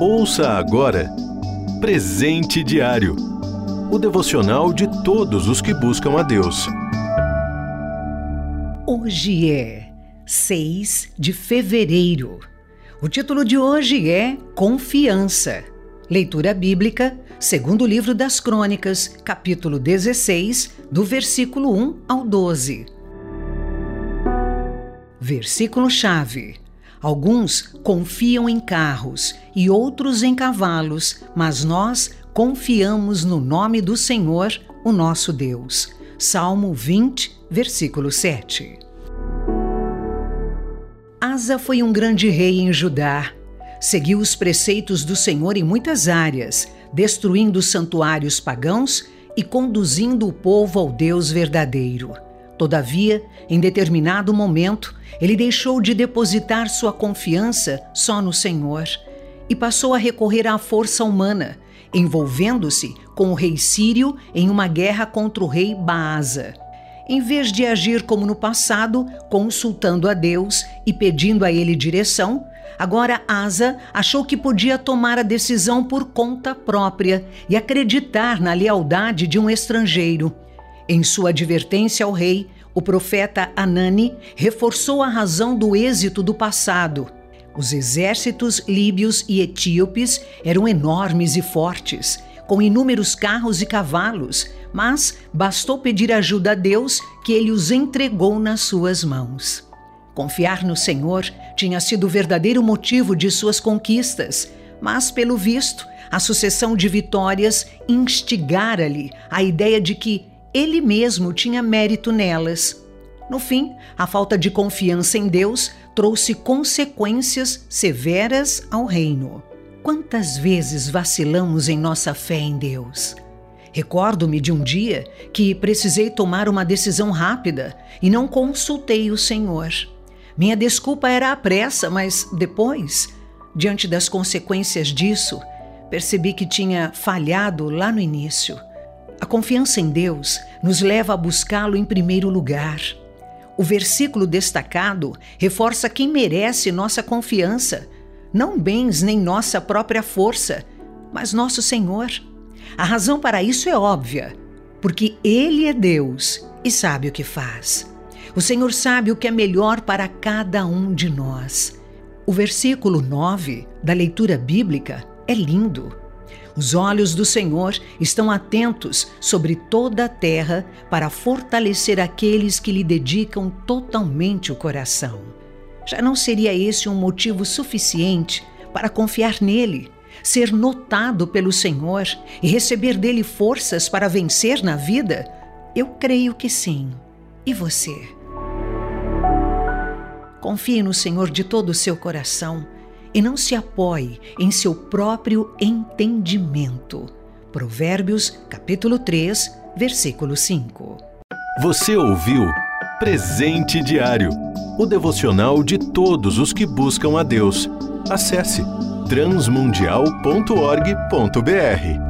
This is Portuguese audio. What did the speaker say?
Ouça agora Presente Diário o devocional de todos os que buscam a Deus. Hoje é 6 de fevereiro. O título de hoje é Confiança. Leitura bíblica, segundo livro das Crônicas, capítulo 16, do versículo 1 ao 12. Versículo-chave. Alguns confiam em carros e outros em cavalos, mas nós confiamos no nome do Senhor, o nosso Deus. Salmo 20, versículo 7. Asa foi um grande rei em Judá. Seguiu os preceitos do Senhor em muitas áreas, destruindo santuários pagãos e conduzindo o povo ao Deus verdadeiro. Todavia, em determinado momento, ele deixou de depositar sua confiança só no Senhor e passou a recorrer à força humana, envolvendo-se com o rei sírio em uma guerra contra o rei Baasa. Em vez de agir como no passado, consultando a Deus e pedindo a ele direção, agora Asa achou que podia tomar a decisão por conta própria e acreditar na lealdade de um estrangeiro. Em sua advertência ao rei, o profeta Anani reforçou a razão do êxito do passado. Os exércitos líbios e etíopes eram enormes e fortes, com inúmeros carros e cavalos, mas bastou pedir ajuda a Deus que ele os entregou nas suas mãos. Confiar no Senhor tinha sido o verdadeiro motivo de suas conquistas, mas, pelo visto, a sucessão de vitórias instigara-lhe a ideia de que ele mesmo tinha mérito nelas. No fim, a falta de confiança em Deus trouxe consequências severas ao reino. Quantas vezes vacilamos em nossa fé em Deus? Recordo-me de um dia que precisei tomar uma decisão rápida e não consultei o Senhor. Minha desculpa era a pressa, mas depois, diante das consequências disso, percebi que tinha falhado lá no início. A confiança em Deus nos leva a buscá-lo em primeiro lugar. O versículo destacado reforça quem merece nossa confiança, não bens nem nossa própria força, mas nosso Senhor. A razão para isso é óbvia, porque Ele é Deus e sabe o que faz. O Senhor sabe o que é melhor para cada um de nós. O versículo 9 da leitura bíblica é lindo. Os olhos do Senhor estão atentos sobre toda a terra para fortalecer aqueles que lhe dedicam totalmente o coração. Já não seria esse um motivo suficiente para confiar nele, ser notado pelo Senhor e receber dele forças para vencer na vida? Eu creio que sim. E você? Confie no Senhor de todo o seu coração e não se apoie em seu próprio entendimento. Provérbios, capítulo 3, versículo 5. Você ouviu Presente Diário, o devocional de todos os que buscam a Deus. Acesse transmundial.org.br.